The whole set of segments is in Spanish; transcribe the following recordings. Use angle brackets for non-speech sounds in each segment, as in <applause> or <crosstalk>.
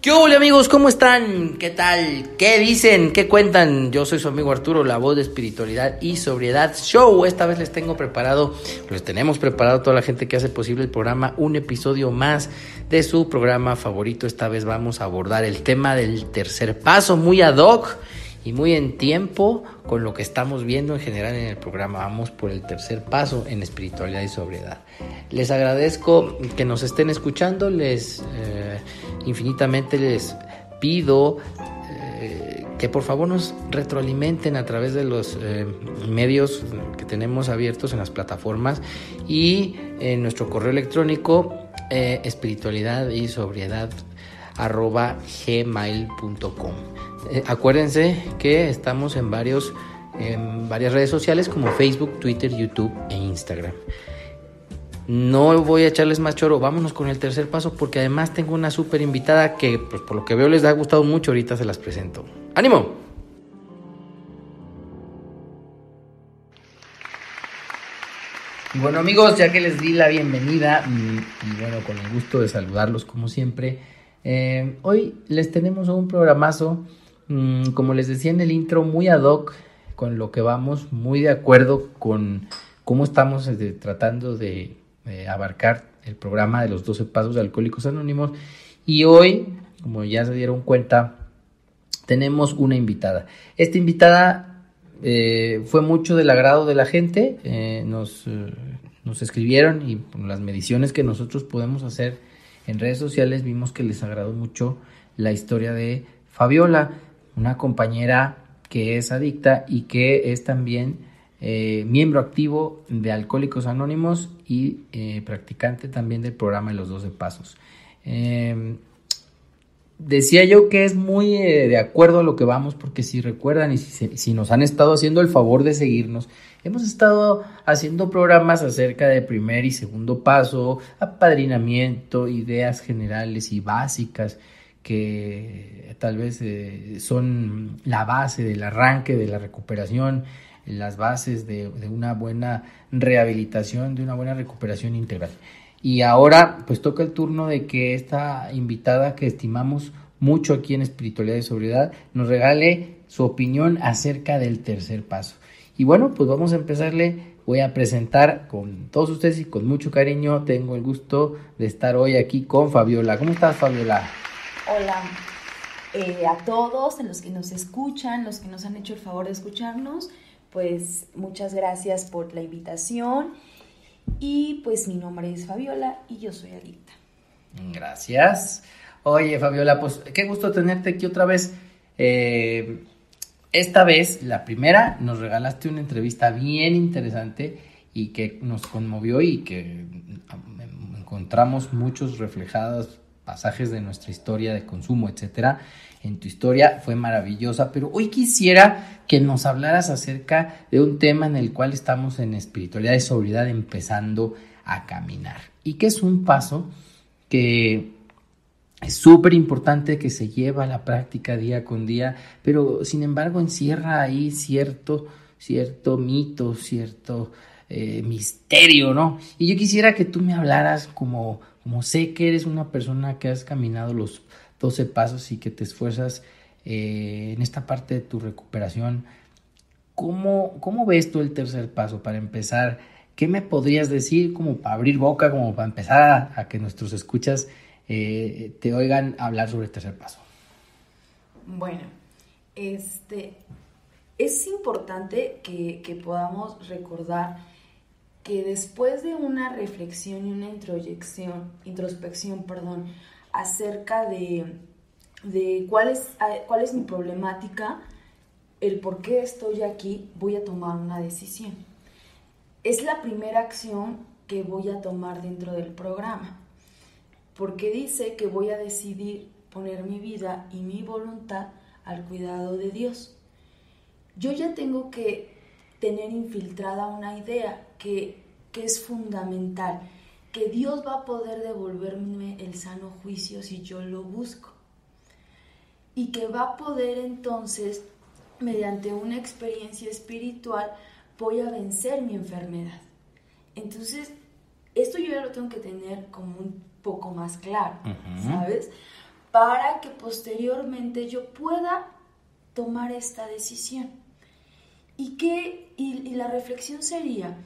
¿Qué hola amigos? ¿Cómo están? ¿Qué tal? ¿Qué dicen? ¿Qué cuentan? Yo soy su amigo Arturo, la voz de espiritualidad y sobriedad show. Esta vez les tengo preparado, les tenemos preparado toda la gente que hace posible el programa, un episodio más de su programa favorito. Esta vez vamos a abordar el tema del tercer paso, muy ad hoc y muy en tiempo con lo que estamos viendo en general en el programa. Vamos por el tercer paso en espiritualidad y sobriedad. Les agradezco que nos estén escuchando, les eh, infinitamente les pido eh, que por favor nos retroalimenten a través de los eh, medios que tenemos abiertos en las plataformas y en nuestro correo electrónico espiritualidad y sobriedad arroba gmail.com. Eh, acuérdense que estamos en, varios, en varias redes sociales como Facebook, Twitter, YouTube e Instagram. No voy a echarles más choro, vámonos con el tercer paso porque además tengo una súper invitada que pues, por lo que veo les ha gustado mucho, ahorita se las presento. ¡Ánimo! Bueno amigos, ya que les di la bienvenida mm, y bueno, con el gusto de saludarlos como siempre, eh, hoy les tenemos un programazo, mm, como les decía en el intro, muy ad hoc con lo que vamos, muy de acuerdo con cómo estamos este, tratando de, abarcar el programa de los 12 pasos de Alcohólicos Anónimos. Y hoy, como ya se dieron cuenta, tenemos una invitada. Esta invitada eh, fue mucho del agrado de la gente, eh, nos, nos escribieron y por las mediciones que nosotros podemos hacer en redes sociales vimos que les agradó mucho la historia de Fabiola, una compañera que es adicta y que es también eh, miembro activo de Alcohólicos Anónimos y eh, practicante también del programa de los 12 Pasos. Em, decía yo que es muy eh, de acuerdo a lo que vamos, porque si recuerdan y si, nos han estado haciendo el favor de seguirnos, hemos estado haciendo programas acerca de primer y segundo paso, apadrinamiento, ideas generales y básicas que tal vez eh, son la base del arranque de la recuperación, las bases de una buena rehabilitación, de una buena recuperación integral. Y ahora pues toca el turno de que esta invitada que estimamos mucho aquí en Espiritualidad y Sobriedad nos regale su opinión acerca del tercer paso. Y bueno, pues vamos a empezarle. Voy a presentar con todos ustedes y con mucho cariño. Tengo el gusto de estar hoy aquí con Fabiola. ¿Cómo estás, Fabiola? Hola eh, a todos, los que nos escuchan, los que nos han hecho el favor de escucharnos. Pues muchas gracias por la invitación y pues mi nombre es Fabiola y yo soy adicta. Gracias. Oye, Fabiola, pues qué gusto tenerte aquí otra vez. Eh, esta vez, la primera, nos regalaste una entrevista bien interesante y que nos conmovió y que encontramos muchos reflejados pasajes de nuestra historia de consumo, etcétera en tu historia fue maravillosa, pero hoy quisiera que nos hablaras acerca de un tema en el cual estamos en espiritualidad y sobriedad empezando a caminar y que es un paso que es súper importante que se lleva a la práctica día con día, pero sin embargo encierra ahí cierto, cierto mito, cierto eh, misterio, ¿no? Y yo quisiera que tú me hablaras como, como sé que eres una persona que has caminado los 12 pasos y que te esfuerzas eh, en esta parte de tu recuperación. ¿Cómo, ¿Cómo ves tú el tercer paso para empezar? ¿Qué me podrías decir como para abrir boca, como para empezar a, que nuestros escuchas eh, te oigan hablar sobre el tercer paso? Bueno, este, es importante que, que podamos recordar que después de una reflexión y una introyección, introspección, perdón, acerca de, cuál, es, cuál es mi problemática, el por qué estoy aquí, voy a tomar una decisión. Es la primera acción que voy a tomar dentro del programa, porque dice que voy a decidir poner mi vida y mi voluntad al cuidado de Dios. Yo ya tengo que tener infiltrada una idea que, que es fundamental, que Dios va a poder devolverme el sano juicio si yo lo busco. Y que va a poder entonces, mediante una experiencia espiritual, voy a vencer mi enfermedad. Entonces, esto yo ya lo tengo que tener como un poco más claro, ¿sabes? Para que posteriormente yo pueda tomar esta decisión. Y, que, y, la reflexión sería,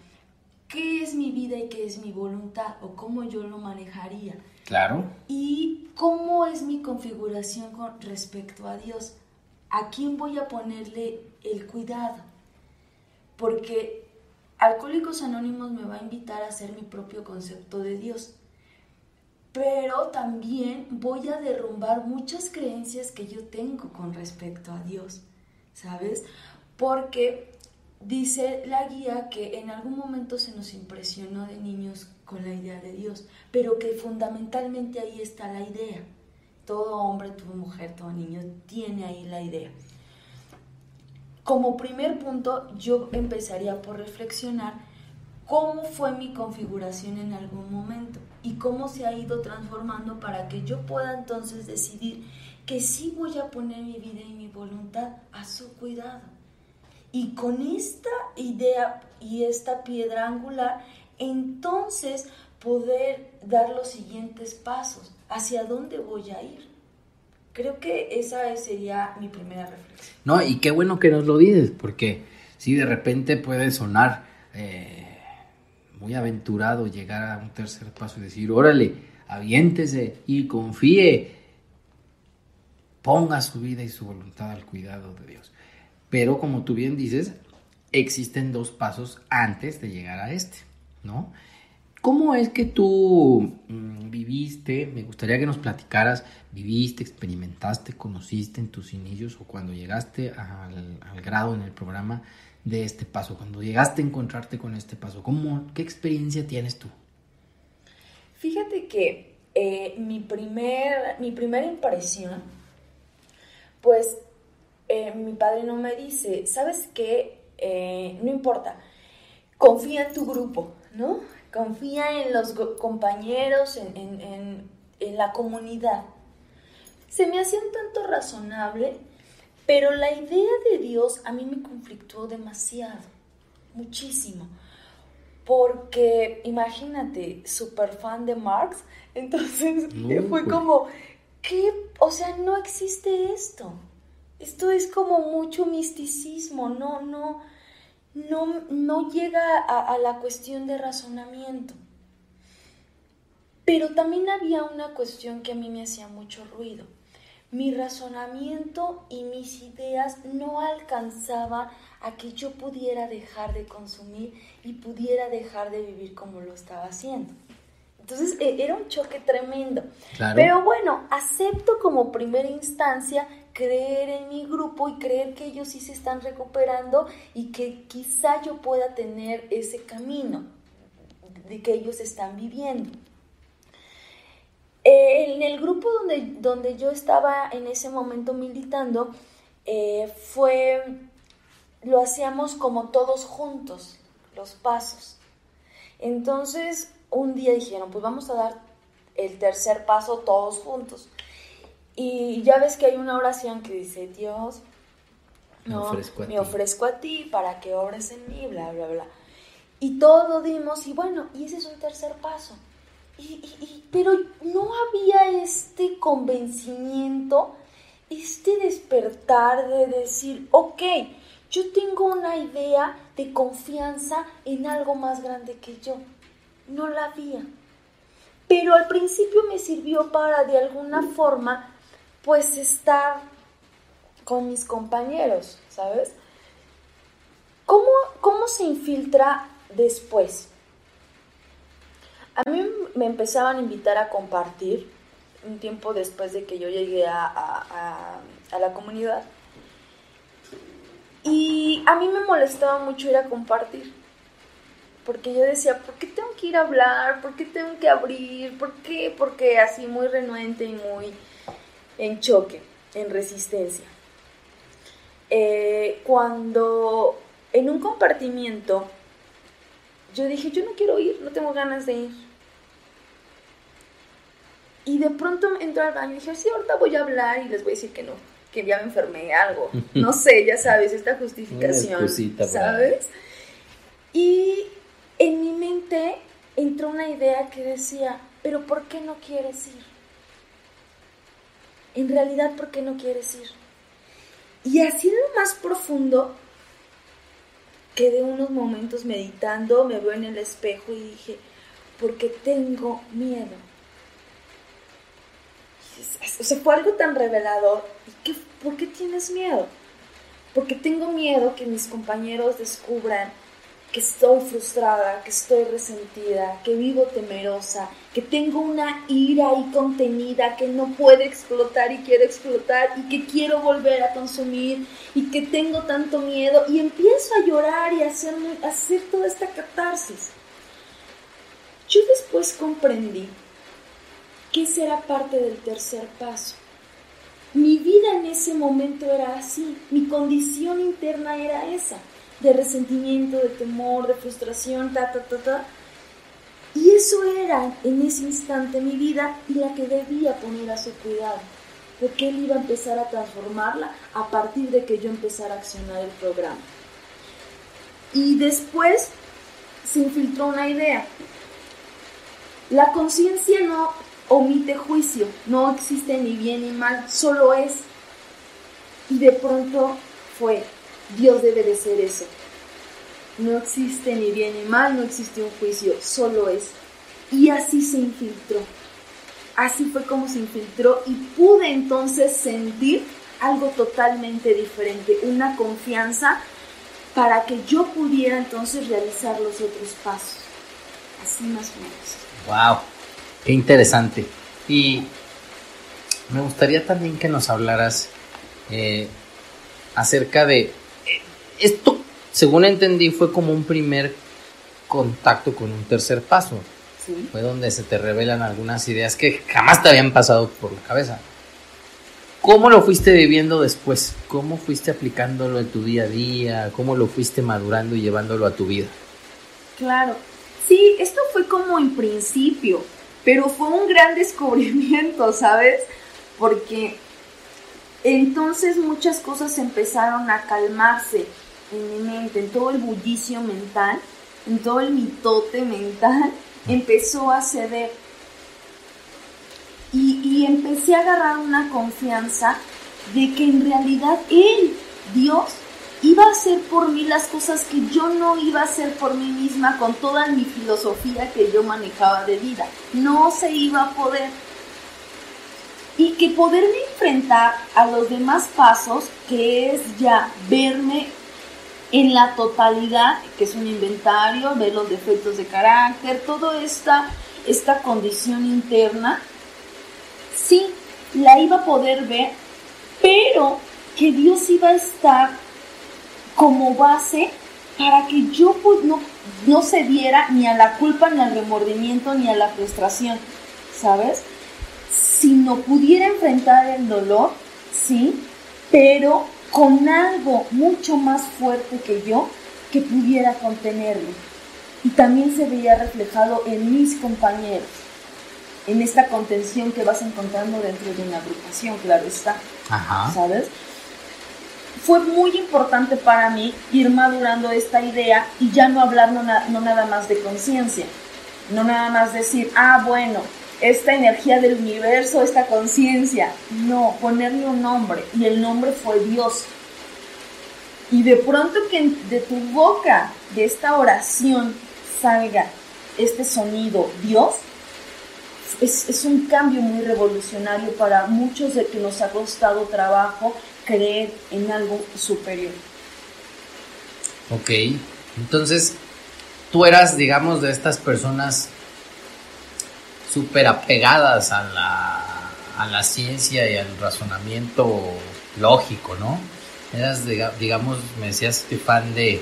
¿qué es mi vida y qué es mi voluntad? ¿O cómo yo lo manejaría? Claro. Y cómo es mi configuración con respecto a Dios. ¿A quién voy a ponerle el cuidado? Porque Alcohólicos Anónimos me va a invitar a hacer mi propio concepto de Dios. Pero también voy a derrumbar muchas creencias que yo tengo con respecto a Dios, ¿sabes? Porque dice la guía que en algún momento se nos impresionó de niños con la idea de Dios, pero que fundamentalmente ahí está la idea. Todo hombre, toda mujer, todo niño tiene ahí la idea. Como primer punto, yo empezaría por reflexionar cómo fue mi configuración en algún momento y cómo se ha ido transformando para que yo pueda entonces decidir que sí voy a poner mi vida y mi voluntad a su cuidado. Y con esta idea y esta piedra angular, entonces poder dar los siguientes pasos, hacia dónde voy a ir. Creo que esa sería mi primera reflexión. No, y qué bueno que nos lo dices, porque si de repente puede sonar eh, muy aventurado llegar a un tercer paso y decir, órale, aviéntese y confíe, ponga su vida y su voluntad al cuidado de Dios. Pero como tú bien dices, existen dos pasos antes de llegar a este, ¿no? ¿Cómo es que tú mm, viviste? Me gustaría que nos platicaras, viviste, experimentaste, conociste en tus inicios o cuando llegaste al, grado en el programa de este paso, cuando llegaste a encontrarte con este paso, ¿cómo, ¿qué experiencia tienes tú? Fíjate que eh, mi, primer, mi primera impresión, pues eh, mi padre no me dice, ¿sabes qué? Eh, no importa, confía en tu grupo, ¿no? confía en los compañeros, en, la comunidad. Se me hacía un tanto razonable, pero la idea de Dios a mí me conflictuó demasiado, muchísimo. Porque imagínate, súper fan de Marx, <laughs> entonces fue pues. como, ¿qué? O sea, no existe esto. Esto es como mucho misticismo, no, no, no, no llega a, la cuestión de razonamiento. Pero también había una cuestión que a mí me hacía mucho ruido. Mi razonamiento y mis ideas no alcanzaban a que yo pudiera dejar de consumir y pudiera dejar de vivir como lo estaba haciendo. Entonces e, era un choque tremendo. Pero bueno, acepto como primera instancia creer en mi grupo y creer que ellos sí se están recuperando y que quizá yo pueda tener ese camino de que ellos están viviendo. En el grupo donde, donde yo estaba en ese momento militando, eh, fue, lo hacíamos como todos juntos, los pasos. Entonces, un día dijeron, pues vamos a dar el tercer paso todos juntos. Y ya ves que hay una oración que dice, Dios, me, ofrezco, a ti para que obres en mí, bla, bla, bla. Y todo dimos, y bueno, y ese es un tercer paso. Y, pero no había este convencimiento, este despertar de decir, ok, yo tengo una idea de confianza en algo más grande que yo. No la había. Pero al principio me sirvió para de alguna forma pues estar con mis compañeros, ¿sabes? ¿Cómo, cómo se infiltra después? A mí me empezaban a invitar a compartir un tiempo después de que yo llegué a, a, la comunidad. Y a mí me molestaba mucho ir a compartir. Porque yo decía, ¿por qué tengo que ir a hablar? ¿Por qué tengo que abrir? ¿Por qué? Porque así muy renuente y muy en choque, en resistencia. Eh, cuando en un compartimiento, yo dije, yo no quiero ir, no tengo ganas de ir. Y de pronto entro al baño y dije, sí, ahorita voy a hablar y les voy a decir que no, que ya me enfermé algo. <laughs> No sé, ya sabes, esta justificación, ¿sabes? Y en mi mente entró una idea que decía, pero ¿por qué no quieres ir? En realidad, ¿por qué no quieres ir? Y así en lo más profundo, quedé unos momentos meditando, me veo en el espejo y dije, porque tengo miedo. O sea, fue algo tan revelador. ¿Y qué, ¿Por qué tienes miedo? Porque tengo miedo que mis compañeros descubran que estoy frustrada, que estoy resentida, que vivo temerosa, que tengo una ira ahí contenida que no puede explotar y quiere explotar y que quiero volver a consumir y que tengo tanto miedo y empiezo a llorar y a hacer, hacer toda esta catarsis. Yo después comprendí que esa era parte del tercer paso. Mi vida en ese momento era así, mi condición interna era esa de resentimiento, de temor, de frustración, ta, ta, ta, ta. Y eso era en ese instante mi vida y la que debía poner a su cuidado, porque él iba a empezar a transformarla a partir de que yo empezara a accionar el programa. Y después se infiltró una idea. La conciencia no omite juicio, no existe ni bien ni mal, solo es. Y de pronto fue, Dios debe de ser eso. No existe ni bien ni mal, no existe un juicio, solo es. Y así se infiltró. Así fue como se infiltró y pude entonces sentir algo totalmente diferente, una confianza para que yo pudiera entonces realizar los otros pasos. Así más o menos. ¡Wow! Qué interesante. Y me gustaría también que nos hablaras eh, acerca de esto, según entendí, fue como un primer contacto con un tercer paso. Fue donde se te revelan algunas ideas que jamás te habían pasado por la cabeza. ¿Cómo lo fuiste viviendo después? ¿Cómo fuiste aplicándolo en tu día a día? ¿Cómo lo fuiste madurando y llevándolo a tu vida? Claro, sí, esto fue como en principio, pero fue un gran <laughs> descubrimiento, ¿sabes? Porque entonces muchas cosas empezaron a calmarse en mi mente, en todo el bullicio mental, en todo el mitote mental, <laughs> empezó a ceder. Y, empecé a agarrar una confianza de que en realidad Él, Dios, iba a hacer por mí las cosas que yo no iba a hacer por mí misma con toda mi filosofía que yo manejaba de vida. No se iba a poder. Y que poderme enfrentar a los demás pasos, que es ya verme en la totalidad, que es un inventario, ver los defectos de carácter, toda esta, esta condición interna, sí, la iba a poder ver, pero que Dios iba a estar como base para que yo no, no cediera ni a la culpa, ni al remordimiento, ni a la frustración, ¿sabes? Si no pudiera enfrentar el dolor, sí, pero con algo mucho más fuerte que yo que pudiera contenerlo. Y también se veía reflejado en mis compañeros, en esta contención que vas encontrando dentro de una agrupación, claro está. ¿Sabes? Fue muy importante para mí ir madurando esta idea y ya no hablar no, no nada más de conciencia, no nada más decir, ah, bueno, esta energía del universo, esta conciencia. No, ponerle un nombre. Y el nombre fue Dios. Y de pronto que de tu boca, de esta oración, salga este sonido Dios, es, es, un cambio muy revolucionario para muchos de que nos ha costado trabajo creer en algo superior. Ok, entonces tú eras, digamos, de estas personas súper apegadas a la, a la ciencia y al razonamiento lógico, ¿no? Eras, digamos, me decías que fan de,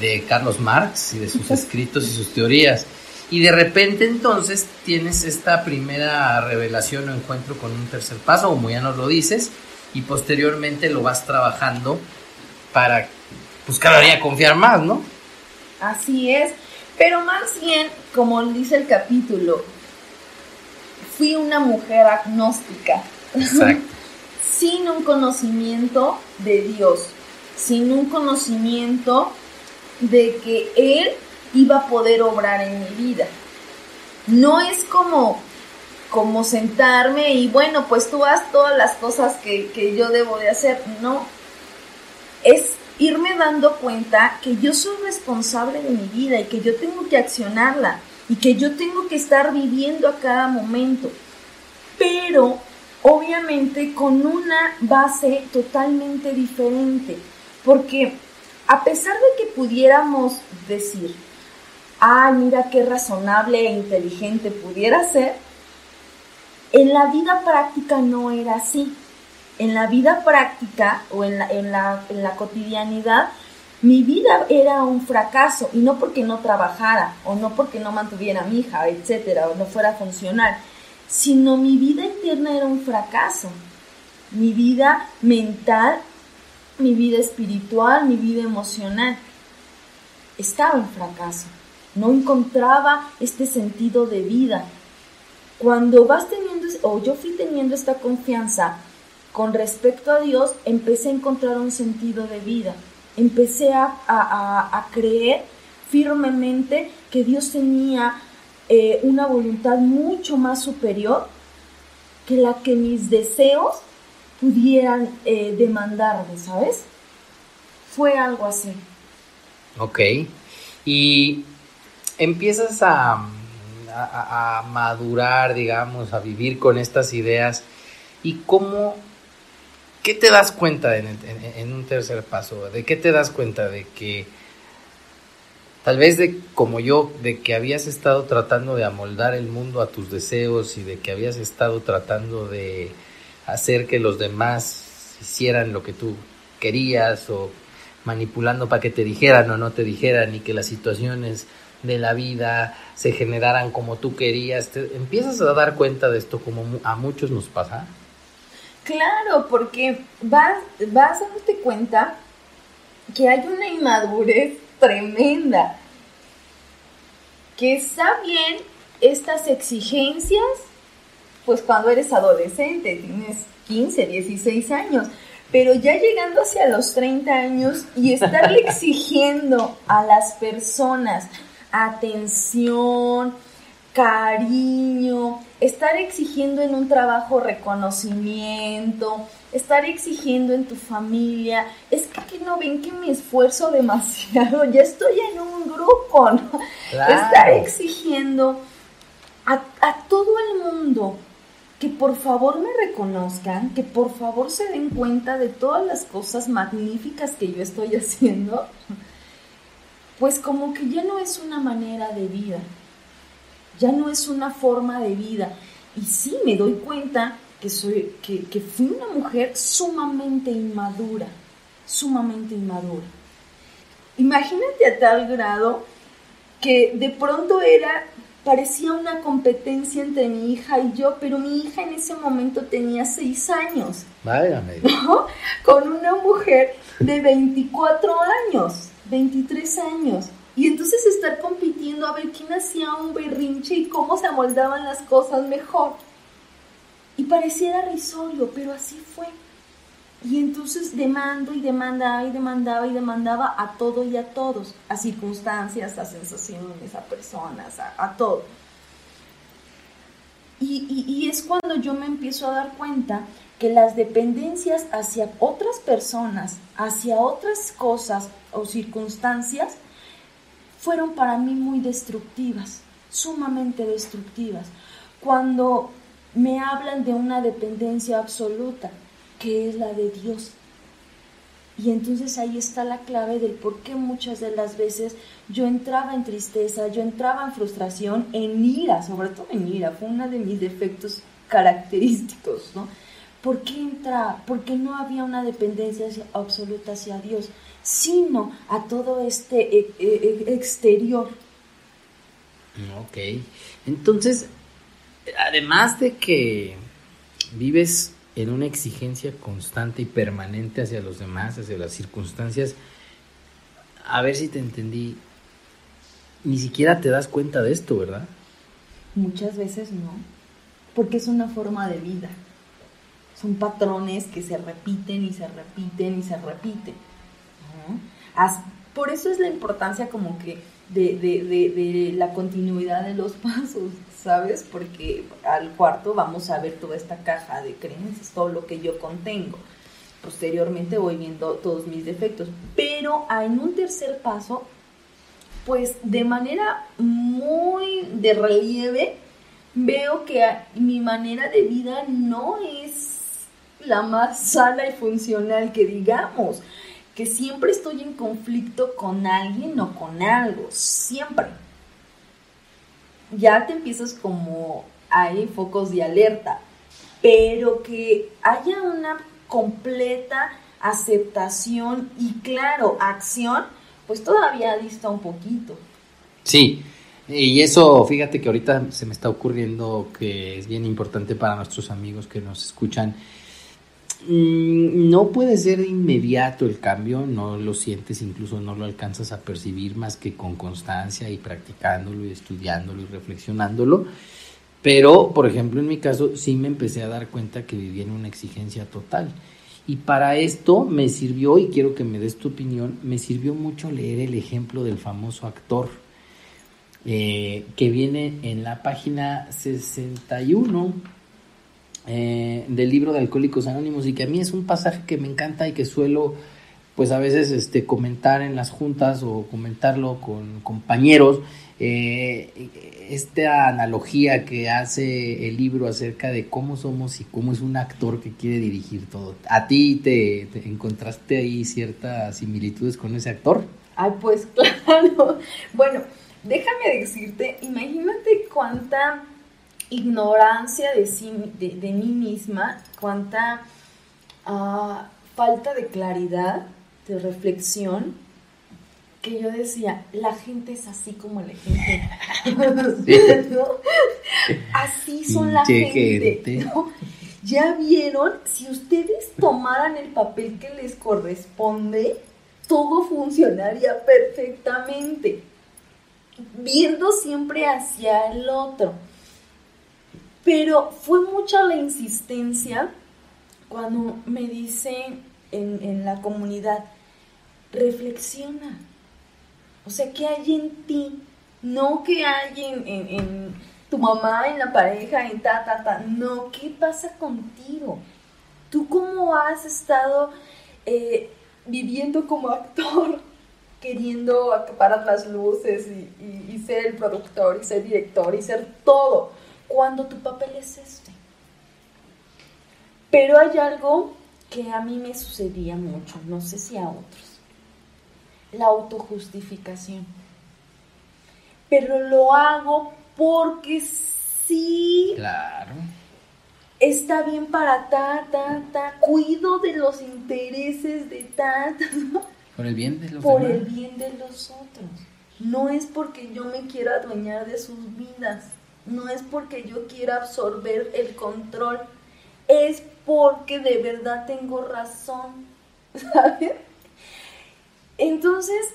de Carlos Marx y de sus escritos y sus teorías. Y de repente entonces tienes esta primera revelación o encuentro con un tercer paso, como ya nos lo dices, y posteriormente lo vas trabajando para pues cada día confiar más, ¿no? Así es, pero más bien, como dice el capítulo, fui una mujer agnóstica. Exacto. <laughs> sin un conocimiento de Dios, sin un conocimiento de que Él iba a poder obrar en mi vida. No es como, como sentarme y bueno, pues tú haz todas las cosas que, que yo debo de hacer. No, es irme dando cuenta que yo soy responsable de mi vida y que yo tengo que accionarla y que yo tengo que estar viviendo a cada momento. Pero obviamente con una base totalmente diferente, porque a pesar de que pudiéramos decir, ay, mira qué razonable e inteligente pudiera ser, en la vida práctica no era así. En la vida práctica o en la, en la, en la cotidianidad, mi vida era un fracaso y no porque no trabajara o no porque no mantuviera a mi hija, etcétera, o no fuera funcional, sino mi vida interna era un fracaso. Mi vida mental, mi vida espiritual, mi vida emocional estaba en fracaso. No encontraba este sentido de vida. Cuando vas teniendo, o yo fui teniendo esta confianza con respecto a Dios, empecé a encontrar un sentido de vida. Empecé a, a creer firmemente que Dios tenía eh, una voluntad mucho más superior que la que mis deseos pudieran eh, demandarme, ¿sabes? Fue algo así. Ok. Y empiezas a, a, madurar, digamos, a vivir con estas ideas. ¿Y cómo, qué te das cuenta en un tercer paso? ¿De qué te das cuenta? De que Tal vez de como yo, de que habías estado tratando de amoldar el mundo a tus deseos y de que habías estado tratando de hacer que los demás hicieran lo que tú querías o manipulando para que te dijeran o no te dijeran y que las situaciones de la vida se generaran como tú querías. ¿Te empiezas a dar cuenta de esto como a muchos nos pasa? Claro, porque vas, vas a darte cuenta que hay una inmadurez tremenda. Que está bien estas exigencias, pues cuando eres adolescente, tienes 15, 16 años, pero ya llegando hacia los 30 años y estarle <laughs> exigiendo a las personas atención, cariño, estar exigiendo en un trabajo reconocimiento, estar exigiendo en tu familia, es que, no ven que me esfuerzo <laughs> demasiado, ya estoy en un grupo, ¿no? Estar exigiendo a, a todo el mundo que por favor me reconozcan, que por favor se den cuenta de todas las cosas magníficas que yo estoy <laughs> haciendo, pues como que ya no es una manera de vida, ya no es una forma de vida. Y sí me doy cuenta que, soy, que, que fui una mujer sumamente inmadura, sumamente inmadura. Imagínate a tal grado que de pronto era, parecía una competencia entre mi hija y yo, pero mi hija en ese momento tenía seis años. Válgame. Con una mujer de 24 años, 23 años. Y entonces estar compitiendo a ver quién hacía un berrinche y cómo se amoldaban las cosas mejor. Y pareciera risorio, pero así fue. Y entonces demando y demandaba y demandaba y demandaba a todo y a todos, a circunstancias, a sensaciones, a personas, a, todo. Y, y es cuando yo me empiezo a dar cuenta que las dependencias hacia otras personas, hacia otras cosas o circunstancias, fueron para mí muy destructivas, sumamente destructivas. Cuando me hablan de una dependencia absoluta, que es la de Dios. Y entonces ahí está la clave del por qué muchas de las veces yo entraba en tristeza, yo entraba en frustración, en ira, sobre todo en ira, fue uno de mis defectos característicos, ¿no? ¿Por qué entraba? Porque no había una dependencia absoluta hacia Dios, sino a todo este e, e, e, exterior. Ok, entonces además de que vives en una exigencia constante y permanente hacia los demás, hacia las circunstancias, a ver si te entendí, ni siquiera te das cuenta de esto, ¿verdad? Muchas veces no, porque es una forma de vida. Son patrones que se repiten y se repiten y se repiten. Por eso es la importancia como que de, la continuidad de los <laughs> pasos, ¿sabes? Porque al cuarto vamos a ver toda esta caja de creencias, todo lo que yo contengo. Posteriormente voy viendo todos mis defectos. Pero en un tercer paso, pues de manera muy de relieve, veo que mi manera de vida no es la más sana y funcional que digamos que siempre estoy en conflicto con alguien o con algo, siempre. Ya te empiezas como hay focos de alerta, pero que haya una completa aceptación y claro, acción, pues todavía dista un poquito. Sí, y eso, fíjate que ahorita se me está ocurriendo que es bien importante para nuestros amigos que nos escuchan no puede ser inmediato el cambio, no lo sientes, incluso no lo alcanzas a percibir más que con constancia y practicándolo y estudiándolo y reflexionándolo. Pero, por ejemplo, en mi caso sí me empecé a dar cuenta que vivía en una exigencia total. Y para esto me sirvió, y quiero que me des tu opinión, me sirvió mucho leer el ejemplo del famoso actor eh, que viene en la página 61 eh, del libro de Alcohólicos Anónimos y que a mí es un pasaje que me encanta y que suelo pues a veces este, comentar en las juntas o comentarlo con compañeros, eh, esta analogía que hace el libro acerca de cómo somos y cómo es un actor que quiere dirigir todo. ¿A ti te, te encontraste ahí ciertas similitudes con ese actor? Ay, pues <laughs> claro. Bueno, déjame decirte, imagínate cuánta ignorancia de, sí, de, mí misma, cuánta ah, falta de claridad, de reflexión, que yo decía, la gente es así como la gente. <laughs> <laughs> Así son la gente. Ya vieron, si ustedes tomaran el papel que les corresponde, todo funcionaría perfectamente, viendo siempre hacia el otro. Pero fue mucha la insistencia cuando me dicen en, la comunidad, reflexiona. O sea, ¿qué hay en ti? No que hay en, tu mamá, en la pareja, en ta, ta, ta. No, ¿qué pasa contigo? ¿Tú cómo has estado eh, viviendo como actor, <laughs> queriendo acaparar las luces y ser el productor y ser director y ser todo? Cuando tu papel es este. Pero hay algo que a mí me sucedía mucho, no sé si a otros. La autojustificación. Pero lo hago porque sí. Claro. Está bien para ta, ta, ta. Cuido de los intereses de ta, ta. Por el bien de los Por el bien de los otros. No es porque yo me quiera adueñar de sus vidas no es porque yo quiera absorber el control, es porque de verdad tengo razón, <laughs> ¿sabes? Entonces,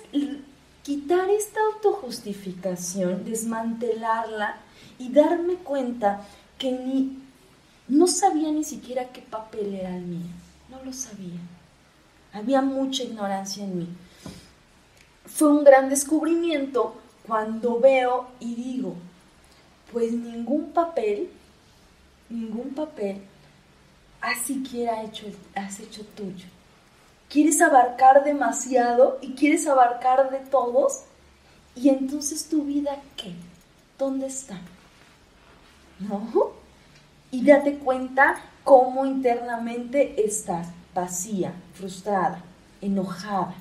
quitar esta autojustificación, desmantelarla y darme cuenta que ni no sabía ni siquiera qué papel era el mío, no lo sabía. Había mucha ignorancia en mí. Fue un gran descubrimiento cuando veo y digo, pues ningún papel, ningún papel has siquiera hecho, has hecho tuyo. Quieres abarcar demasiado y quieres abarcar de todos y entonces tu vida qué? ¿Dónde está? ¿No? Y date cuenta cómo internamente estás vacía, frustrada, enojada,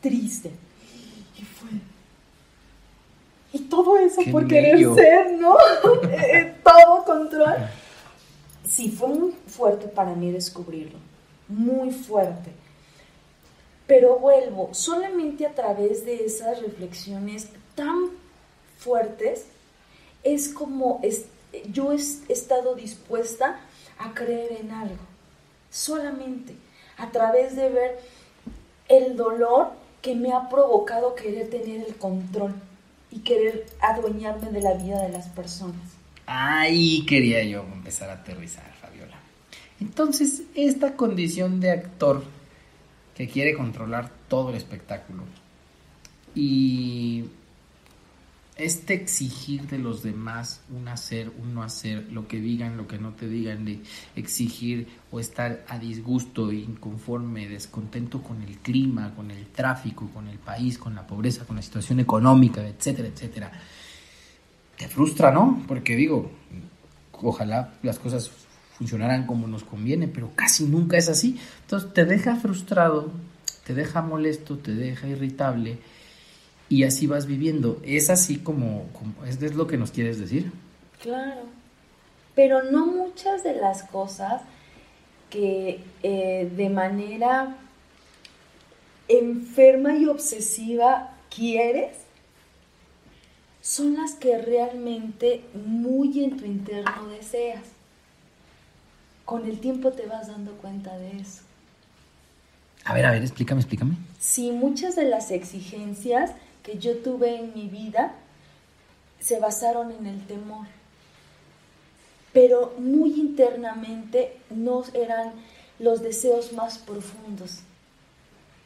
triste. Y fue, y todo eso por querer ser, ¿no? <laughs> Eh, todo control. Sí, fue muy fuerte para mí descubrirlo, muy fuerte. Pero vuelvo, solamente a través de esas reflexiones tan fuertes es como yo he estado dispuesta a creer en algo. Solamente a través de ver el dolor que me ha provocado querer tener el control y querer adueñarme de la vida de las personas. Ahí quería yo empezar a aterrizar, Fabiola. Entonces, esta condición de actor que quiere controlar todo el espectáculo y este exigir de los demás un hacer, un no hacer, lo que digan, lo que no te digan, de exigir o estar a disgusto, inconforme, descontento con el clima, con el tráfico, con el país, con la pobreza, con la situación económica, etcétera, etcétera. Te frustra, ¿no? Porque digo, ojalá las cosas funcionaran como nos conviene, pero casi nunca es así. Entonces te deja frustrado, te deja molesto, te deja irritable y así vas viviendo. ¿Es así como, es, lo que nos quieres decir? Claro, pero no muchas de las cosas que eh, de manera enferma y obsesiva quieres son las que realmente muy en tu interno deseas. Con el tiempo te vas dando cuenta de eso. A ver, a ver, explícame, explícame. Sí, muchas de las exigencias que yo tuve en mi vida se basaron en el temor. Pero muy internamente no eran los deseos más profundos.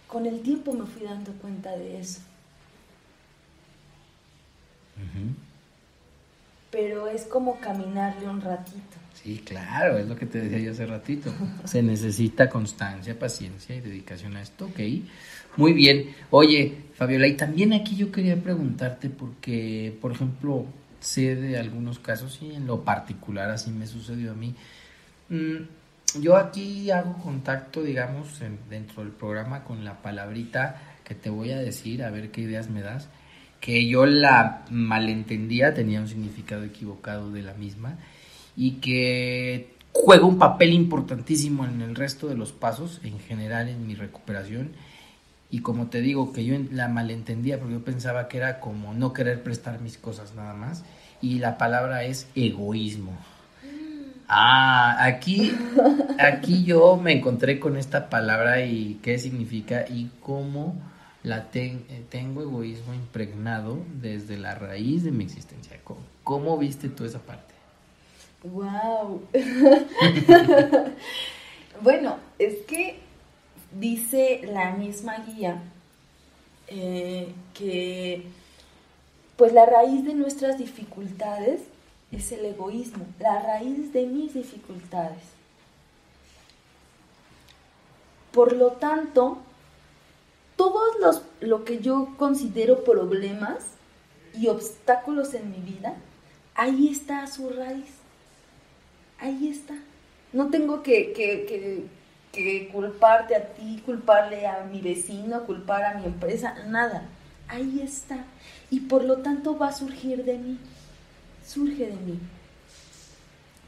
Con el tiempo me fui dando cuenta de eso. Pero es como caminarle un ratito. Sí, claro, es lo que te decía yo hace ratito. Se necesita constancia, paciencia y dedicación a esto, ¿ok? Muy bien. Oye, Fabiola, y también aquí yo quería preguntarte porque, por ejemplo, sé de algunos casos y en lo particular así me sucedió a mí. Mm, yo aquí hago contacto, digamos, dentro del programa con la palabrita que te voy a decir, a ver qué ideas me das, que yo la malentendía, tenía un significado equivocado de la misma y que juega un papel importantísimo en el resto de los pasos, en general en mi recuperación y como te digo, que yo la malentendía porque yo pensaba que era como no querer prestar mis cosas nada más. Y la palabra es egoísmo. Ah, aquí, aquí yo me encontré con esta palabra y qué significa y cómo la tengo egoísmo impregnado desde la raíz de mi existencia. ¿Cómo, cómo viste tú esa parte? Wow. <laughs> bueno, es que dice la misma guía eh, que pues la raíz de nuestras dificultades es el egoísmo, la raíz de mis dificultades. Por lo tanto, todos los lo que yo considero problemas y obstáculos en mi vida, ahí está su raíz. Ahí está. No tengo que, que que culparte a ti, culparle a mi vecino, culpar a mi empresa, nada. Ahí está. Y por lo tanto va a surgir de mí. Surge de mí.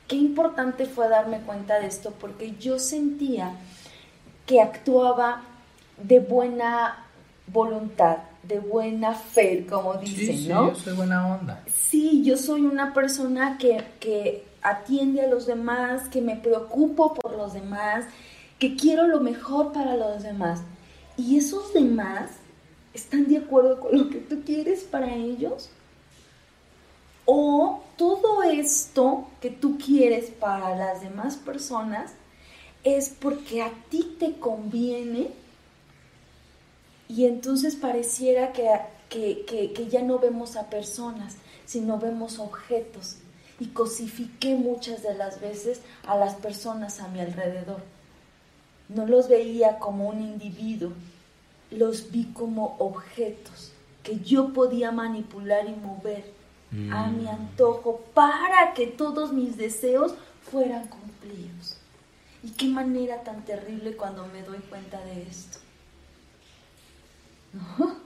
Qué importante fue darme cuenta de esto porque yo sentía que actuaba de buena voluntad, de buena fe, como dicen, sí, ¿no? Yo soy buena onda. Sí, yo soy una persona que, que atiende a los demás, que me preocupo por los demás, que quiero lo mejor para los demás. Y esos demás están de acuerdo con lo que tú quieres para ellos. O todo esto que tú quieres para las demás personas es porque a ti te conviene y entonces pareciera que, que, que, ya no vemos a personas, sino vemos objetos. Y cosifiqué muchas de las veces a las personas a mi alrededor no los veía como un individuo, los vi como objetos que yo podía manipular y mover a mi mm. antojo para que todos mis deseos fueran cumplidos. Y qué manera tan terrible cuando me doy cuenta de esto. <laughs>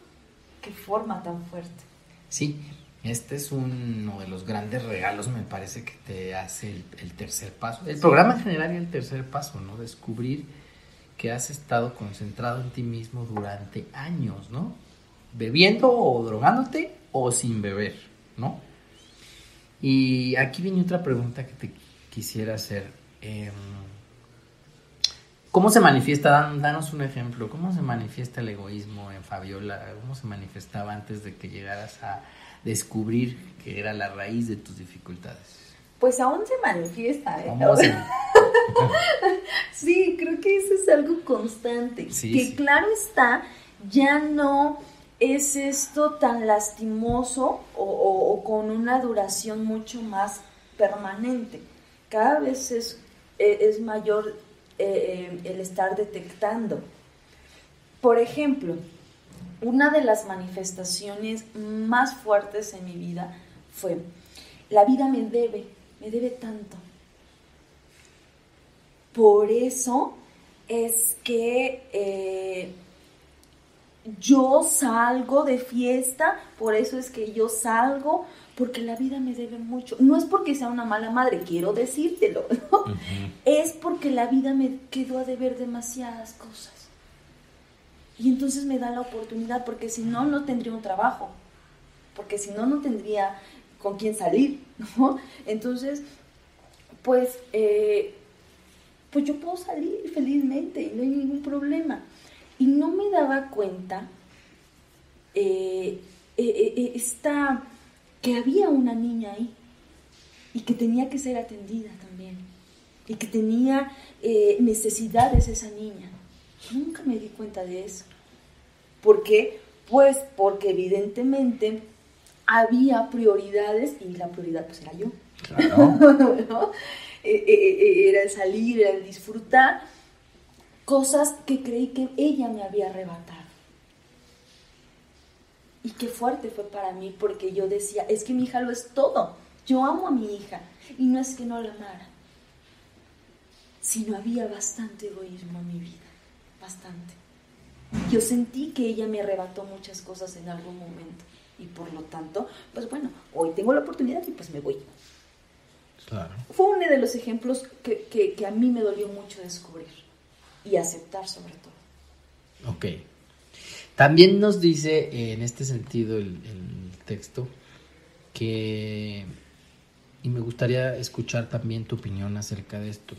Qué forma tan fuerte. Sí, este es uno de los grandes regalos, me parece, que te hace el, el tercer paso. El programa en general y el tercer paso, ¿no? Descubrir que has estado concentrado en ti mismo durante años, ¿no? Bebiendo o drogándote o sin beber, ¿no? Y aquí viene otra pregunta que te quisiera hacer. Em, ¿Cómo se manifiesta? danos un ejemplo. ¿Cómo se manifiesta el egoísmo en Fabiola? ¿Cómo se manifestaba antes de que llegaras a descubrir que era la raíz de tus dificultades? Pues aún se manifiesta, ¿eh? <laughs> sí, creo que eso es algo constante. que claro está, ya no es esto tan lastimoso o, con una duración mucho más permanente. Cada vez es, e, es mayor eh, eh, el estar detectando. Por ejemplo, una de las manifestaciones más fuertes en mi vida fue, la vida me debe, me debe tanto. Por eso es que eh, yo salgo de fiesta, por eso es que yo salgo, porque la vida me debe mucho. No es porque sea una mala madre, quiero decírtelo, <laughs> es porque la vida me quedó a deber demasiadas cosas. Y entonces me da la oportunidad, porque si no, no tendría un trabajo, porque si no, no tendría con quién salir, <laughs> Entonces, pues, eh, pues yo puedo salir felizmente y no hay ningún problema. Y no me daba cuenta eh, eh, esta que había una niña ahí y que tenía que ser atendida también y que tenía eh, necesidades esa niña. Nunca me di cuenta de eso. ¿Por qué? Pues porque evidentemente había prioridades y la prioridad pues era yo. Claro. <laughs> Eh, eh, era el salir, era el disfrutar, cosas que creí que ella me había arrebatado. Y qué fuerte fue para mí porque yo decía, es que mi hija lo es todo. Yo amo a mi hija. Y no es que no la amara, sino había bastante egoísmo en mi vida. Bastante. Yo sentí que ella me arrebató muchas cosas en algún momento. Y por lo tanto, pues bueno, hoy tengo la oportunidad y pues me voy. Claro. Fue uno de los ejemplos que, que a mí me dolió mucho descubrir y aceptar sobre todo. Ok. También nos dice eh, en este sentido el, texto que, y me gustaría escuchar también tu opinión acerca de esto,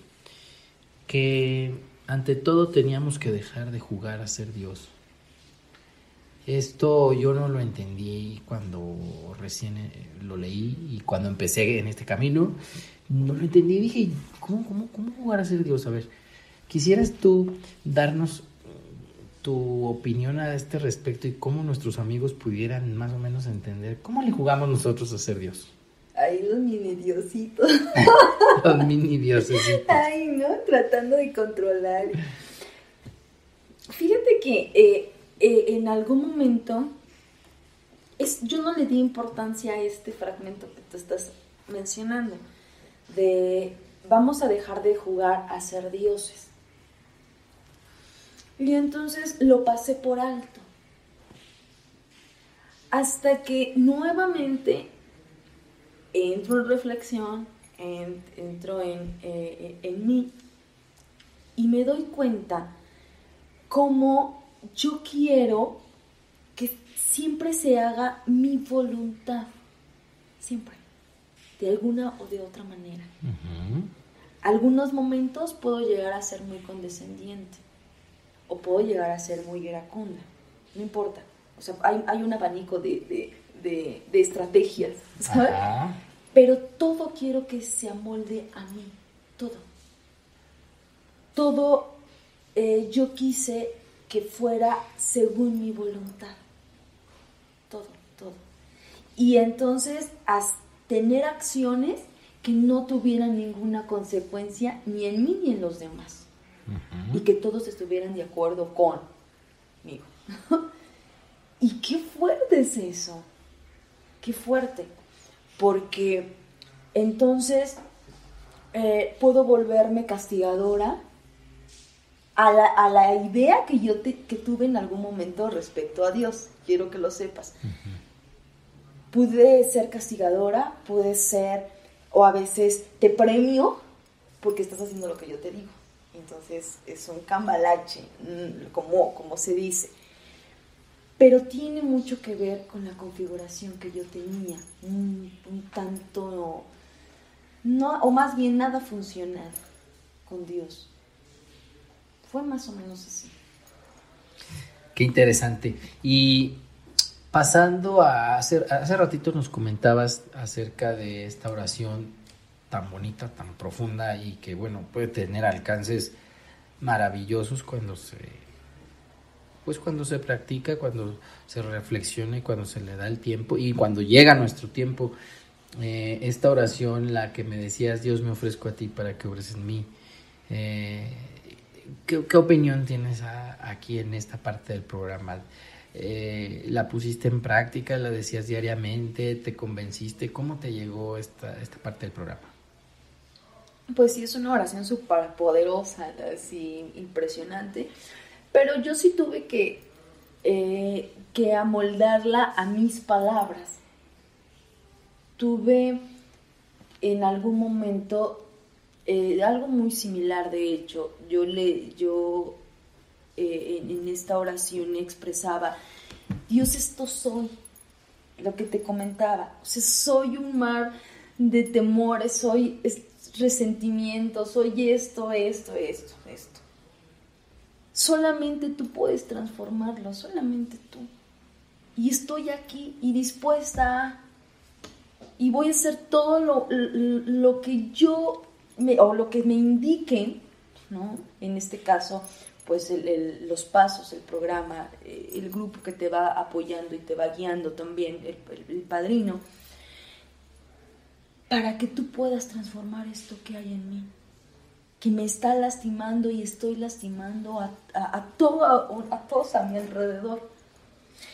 que ante todo teníamos que dejar de jugar a ser Dios. Esto yo no lo entendí cuando recién eh, lo leí y cuando empecé en este camino, no lo entendí. Dije, ¿cómo, cómo, cómo jugar a ser Dios? A ver, quisieras tú darnos tu opinión a este respecto y cómo nuestros amigos pudieran más o menos entender cómo le jugamos nosotros a ser Dios. Ay, los mini diositos. <laughs> los mini dioses. Ay, ¿no? Tratando de controlar. Fíjate que eh, eh, en algún momento es, yo no le di importancia a este fragmento que tú estás mencionando, de vamos a dejar de jugar a ser dioses. Y entonces lo pasé por alto. Hasta que nuevamente entro en reflexión, entro en, eh, en mí y me doy cuenta cómo yo quiero que siempre se haga mi voluntad. Siempre. De alguna o de otra manera. Algunos momentos puedo llegar a ser muy condescendiente o puedo llegar a ser muy iracunda, no importa. O sea, hay, un abanico de, estrategias, ¿sabes? Pero todo quiero que se amolde a mí, todo. Todo eh, yo quise que fuera según mi voluntad. Todo, todo. Y entonces, tener acciones que no tuvieran ninguna consecuencia ni en mí ni en los demás y que todos estuvieran de acuerdo conmigo. <laughs> y qué fuerte es eso, qué fuerte, porque entonces eh, puedo volverme castigadora a la, idea que yo que tuve en algún momento respecto a Dios, quiero que lo sepas. Pude ser castigadora, pude ser, o a veces te premio porque estás haciendo lo que yo te digo. Entonces es un cambalache, mm, como, como se dice. Pero tiene mucho que ver con la configuración que yo tenía, un, tanto, no, o más bien nada funcional con Dios. Fue más o menos así. Qué interesante. Y pasando a hace, hace ratito nos comentabas acerca de esta oración tan bonita, tan profunda y que bueno, puede tener alcances maravillosos cuando se pues cuando se practica, cuando se reflexiona y cuando se le da el tiempo y cuando llega nuestro tiempo. Eh, esta oración, la que me decías, Dios me ofrezco a ti para que obres en mí. Eh, ¿qué, opinión tienes aquí en esta parte del programa? Eh, ¿La pusiste en práctica? ¿La decías diariamente? ¿Te convenciste? ¿Cómo te llegó esta, esta parte del programa? Pues sí, es una oración súper poderosa, así impresionante. Pero yo sí tuve que, eh, que amoldarla a mis palabras. Tuve en algún momento eh, algo muy similar, de hecho. Yo, le, yo eh, en, esta oración expresaba, Dios, esto soy, lo que te comentaba. O sea, soy un mar de temores, soy resentimiento, soy esto, esto, esto, esto. Solamente tú puedes transformarlo, solamente tú. Y estoy aquí y dispuesta Y voy a hacer todo lo, lo, que yo, me, o lo que me indiquen, ¿no? En este caso, pues los pasos, el programa, eh, el grupo que te va apoyando y te va guiando también, el padrino, para que tú puedas transformar esto que hay en mí que me está lastimando y estoy lastimando a, a, todo, a, todos a mi alrededor.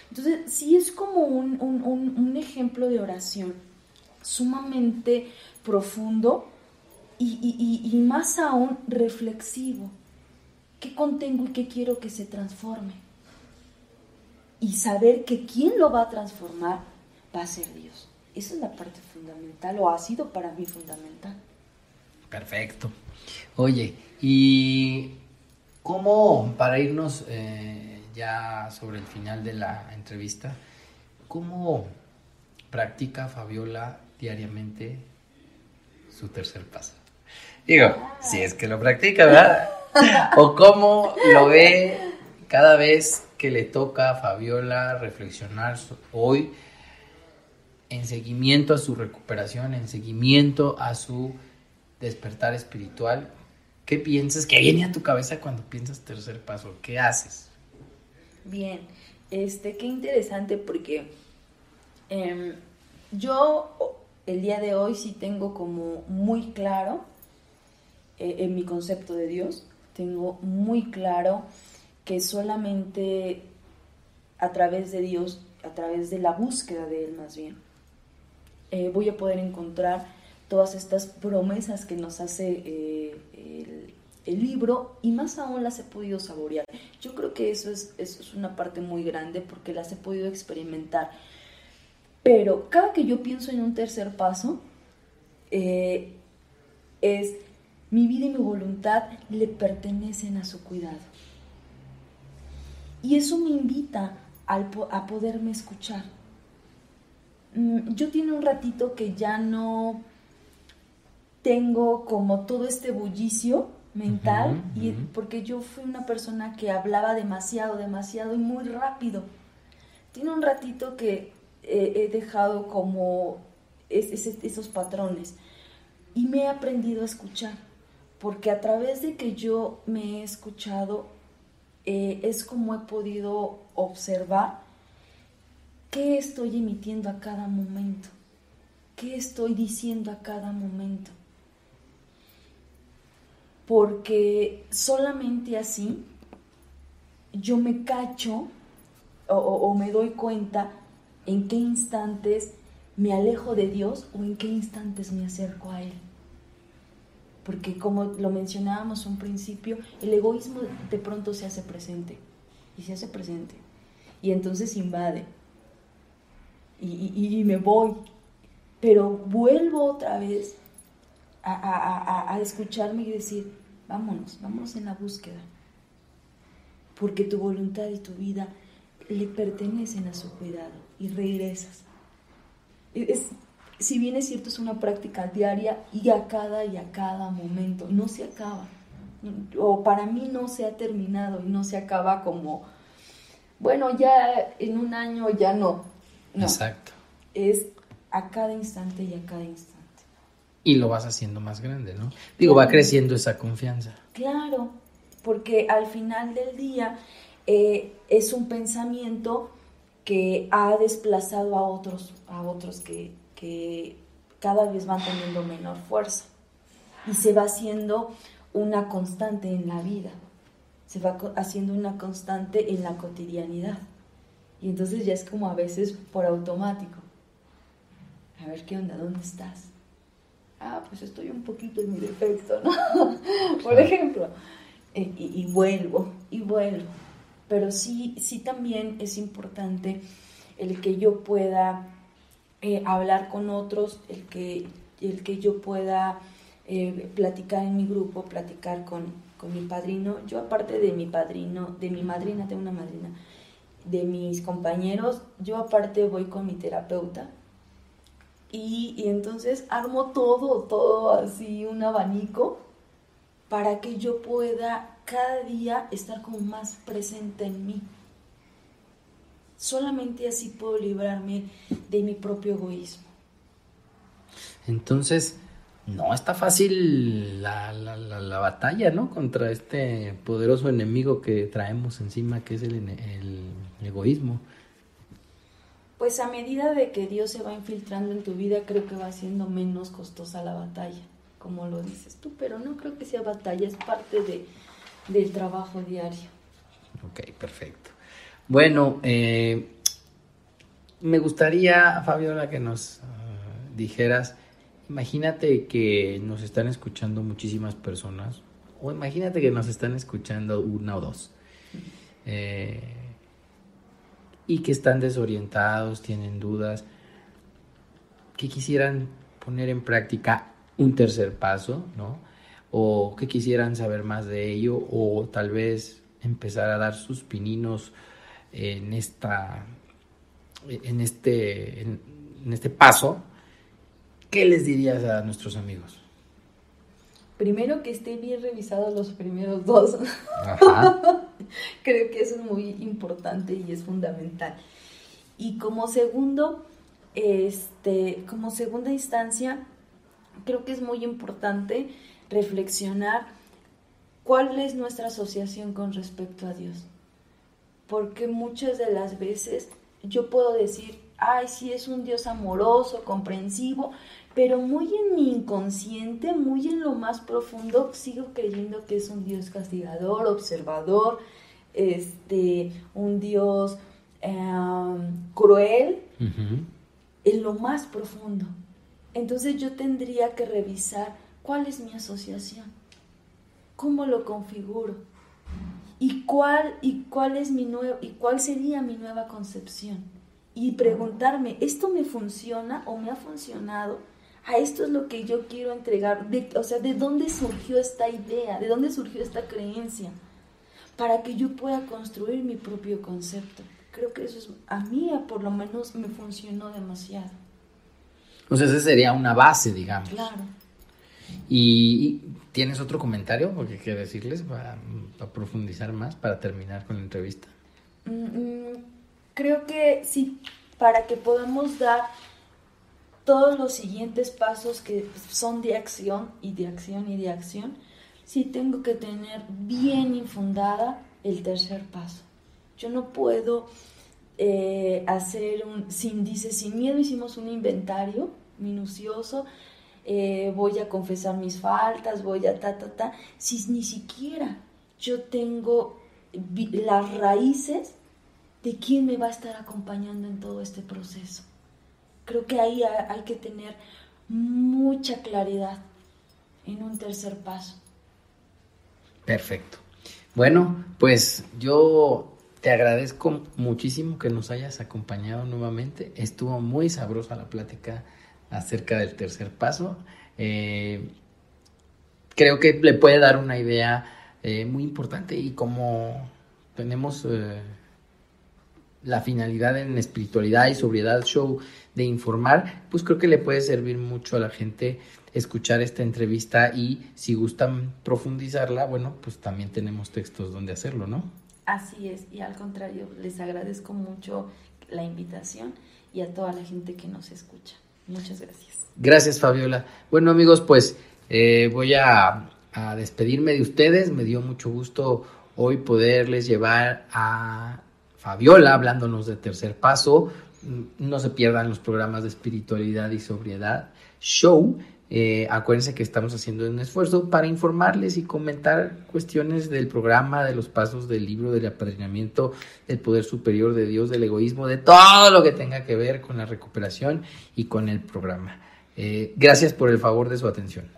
Entonces, sí es como un, ejemplo de oración sumamente profundo y, y, más aún reflexivo. ¿Qué contengo y qué quiero que se transforme? Y saber que quien lo va a transformar va a ser Dios. Esa es la parte fundamental o ha sido para mí fundamental. Perfecto. Oye, y cómo, para irnos eh, ya sobre el final de la entrevista, ¿cómo practica Fabiola diariamente su tercer paso? Digo, si es que lo practica, ¿verdad? o cómo lo ve cada vez que le toca a Fabiola reflexionar hoy en seguimiento a su recuperación, en seguimiento a su despertar espiritual, ¿qué piensas? ¿Qué viene a tu cabeza cuando piensas tercer paso? ¿Qué haces? Bien, este, qué interesante porque em, yo el día de hoy sí tengo como muy claro eh, en mi concepto de Dios, tengo muy claro que solamente a través de Dios, a través de la búsqueda de Él más bien, eh, voy a poder encontrar todas estas promesas que nos hace eh, el, libro y más aún las he podido saborear. Yo creo que eso es, es una parte muy grande porque las he podido experimentar. Pero cada que yo pienso en un tercer paso, es mi vida y mi voluntad le pertenecen a su cuidado. Y eso me invita a poderme escuchar. Mm, yo tiene un ratito que ya no tengo como todo este bullicio mental y porque yo fui una persona que hablaba demasiado, demasiado y muy rápido. Tiene un ratito que he dejado como esos patrones y me he aprendido a escuchar, porque a través de que yo me he escuchado eh, es como he podido observar qué estoy emitiendo a cada momento, qué estoy diciendo a cada momento porque solamente así yo me cacho o, me doy cuenta en qué instantes me alejo de Dios o en qué instantes me acerco a Él. Porque como lo mencionábamos un principio, el egoísmo de pronto se hace presente y se hace presente y entonces invade y, me voy, pero vuelvo otra vez a, escucharme y decir, vámonos, vámonos en la búsqueda. Porque tu voluntad y tu vida le pertenecen a su cuidado y regresas. Es, si bien es cierto, es una práctica diaria y a cada y a cada momento, no se acaba. o para mí no se ha terminado y no se acaba como, bueno, ya en un año ya no. no. Exacto. Es a cada instante y a cada instante. Y lo vas haciendo más grande, ¿no? Digo, va creciendo esa confianza. Claro, porque al final del día eh, es un pensamiento que ha desplazado a otros, a otros que, que cada vez van teniendo menor fuerza y se va haciendo una constante en la vida, se va haciendo una constante en la cotidianidad. Y entonces ya es como a veces por automático. A ver qué onda, ¿dónde estás? Ah, pues estoy un poquito en mi defecto, ¿no? <laughs> por ejemplo. Eh, y, vuelvo, y vuelvo. Pero sí, sí también es importante el que yo pueda eh, hablar con otros, el que, el que yo pueda eh, platicar en mi grupo, platicar con, con, mi padrino. Yo aparte de mi padrino, de mi madrina, tengo una madrina, de mis compañeros, yo aparte voy con mi terapeuta. Y, y entonces armo todo, todo así, un abanico, para que yo pueda cada día estar como más presente en mí. Solamente así puedo librarme de mi propio egoísmo. Entonces, no está fácil la, la, batalla, ¿no? Contra este poderoso enemigo que traemos encima, que es el, el, egoísmo. Pues a medida de que Dios se va infiltrando en tu vida, creo que va siendo menos costosa la batalla, como lo dices tú, pero no creo que sea batalla, es parte de, del trabajo diario. Ok, perfecto. Bueno, eh, me gustaría, Fabiola, que nos ah, dijeras Imagínate que nos están escuchando muchísimas personas, o imagínate que nos están escuchando una o dos, eh, y que están desorientados, tienen dudas, que quisieran poner en práctica un tercer paso, ¿no? O que quisieran saber más de ello, o tal vez empezar a dar sus pininos en esta, en este, en este paso ¿qué les dirías a nuestros amigos? Primero que esté bien revisado los primeros dos. <laughs> Creo que eso es muy importante y es fundamental. Y como segundo, este, como segunda instancia, creo que es muy importante reflexionar cuál es nuestra asociación con respecto a Dios. Porque muchas de las veces yo puedo decir, ay, sí es un Dios amoroso, comprensivo, pero muy en mi inconsciente, muy en lo más profundo, sigo creyendo que es un Dios castigador, observador, este, un Dios em, cruel, en lo más profundo. Entonces yo tendría que revisar cuál es mi asociación, cómo lo configuro y cuál y cuál es mi nuevo y cuál sería mi nueva concepción y preguntarme, ¿esto me funciona o me ha funcionado? A esto es lo que yo quiero entregar. o sea, ¿de dónde surgió esta idea? ¿De dónde surgió esta creencia? Para que yo pueda construir mi propio concepto. Creo que eso es, a mí por lo menos me funcionó demasiado. Sea, esa sería una base, digamos. Claro. ¿Y, tienes otro comentario o qué decirles para, profundizar más, para terminar con la entrevista? Mm, mm, creo que sí, para que podamos dar todos los siguientes pasos que son de acción y de acción y de acción, sí tengo que tener bien infundada el tercer paso. Yo no puedo eh, hacer un, sin, dice, sin miedo hicimos un inventario minucioso, eh, voy a confesar mis faltas, voy a ta, ta, ta, si ni siquiera yo tengo las raíces de quién me va a estar acompañando en todo este proceso. Creo que ahí hay que tener mucha claridad en un tercer paso. Perfecto. Bueno, pues yo te agradezco muchísimo que nos hayas acompañado nuevamente. Estuvo muy sabrosa la plática acerca del tercer paso. Eh, creo que le puede dar una idea eh, muy importante y como tenemos eh, la finalidad en espiritualidad y sobriedad show de informar, pues creo que le puede servir mucho a la gente escuchar esta entrevista y si gustan profundizarla, bueno, pues también tenemos textos donde hacerlo, ¿no? Así es, y al contrario, les agradezco mucho la invitación y a toda la gente que nos escucha. Muchas gracias. Gracias, Fabiola. Bueno, amigos, pues eh, voy a, a despedirme de ustedes. Me dio mucho gusto hoy poderles llevar a Fabiola hablándonos de tercer paso. No se pierdan los programas de espiritualidad y sobriedad show. Eh, acuérdense que estamos haciendo un esfuerzo para informarles y comentar cuestiones del programa, de los pasos del libro, del apadrinamiento, del poder superior de Dios, del egoísmo, de todo lo que tenga que ver con la recuperación y con el programa. Eh, gracias por el favor de su atención.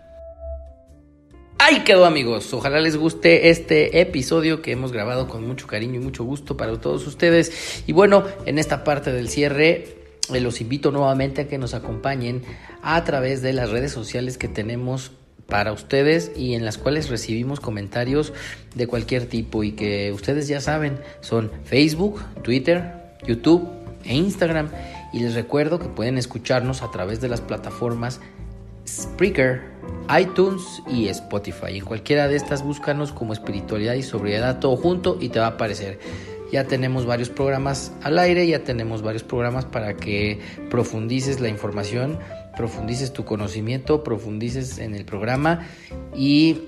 Ahí quedó amigos, ojalá les guste este episodio que hemos grabado con mucho cariño y mucho gusto para todos ustedes. Y bueno, en esta parte del cierre los invito nuevamente a que nos acompañen a través de las redes sociales que tenemos para ustedes y en las cuales recibimos comentarios de cualquier tipo y que ustedes ya saben son Facebook, Twitter, YouTube e Instagram y les recuerdo que pueden escucharnos a través de las plataformas Spreaker, iTunes y Spotify. En cualquiera de estas búscanos como espiritualidad y sobriedad todo junto y te va a aparecer. Ya tenemos varios programas al aire, ya tenemos varios programas para que profundices la información, profundices tu conocimiento, profundices en el programa y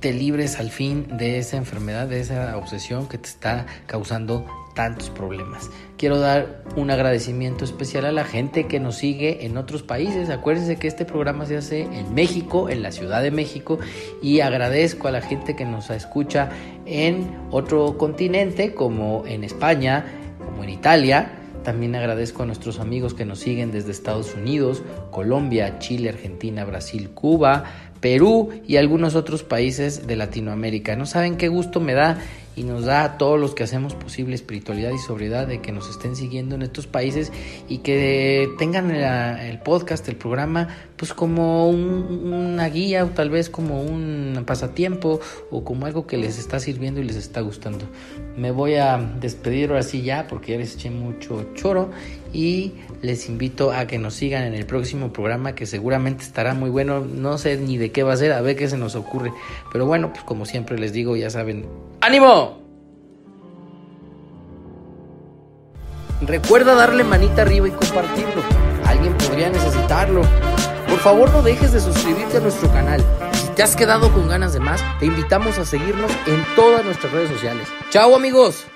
te libres al fin de esa enfermedad, de esa obsesión que te está causando tantos problemas. Quiero dar un agradecimiento especial a la gente que nos sigue en otros países. Acuérdense que este programa se hace en México, en la Ciudad de México, y agradezco a la gente que nos escucha en otro continente, como en España, como en Italia. También agradezco a nuestros amigos que nos siguen desde Estados Unidos, Colombia, Chile, Argentina, Brasil, Cuba, Perú y algunos otros países de Latinoamérica. No saben qué gusto me da y nos da a todos los que hacemos posible espiritualidad y sobriedad de que nos estén siguiendo en estos países y que tengan el, podcast, el programa, pues como una guía o tal vez como un pasatiempo o como algo que les está sirviendo y les está gustando. Me voy a despedir ahora sí ya porque ya les eché mucho choro y les invito a que nos sigan en el próximo programa que seguramente estará muy bueno. No sé ni de qué va a ser, a ver qué se nos ocurre. Pero bueno, pues como siempre les digo, ya saben, ¡ánimo! Recuerda darle manita arriba y compartirlo. Alguien podría necesitarlo. Por favor no dejes de suscribirte a nuestro canal. Si te has quedado con ganas de más, te invitamos a seguirnos en todas nuestras redes sociales. ¡Chao amigos!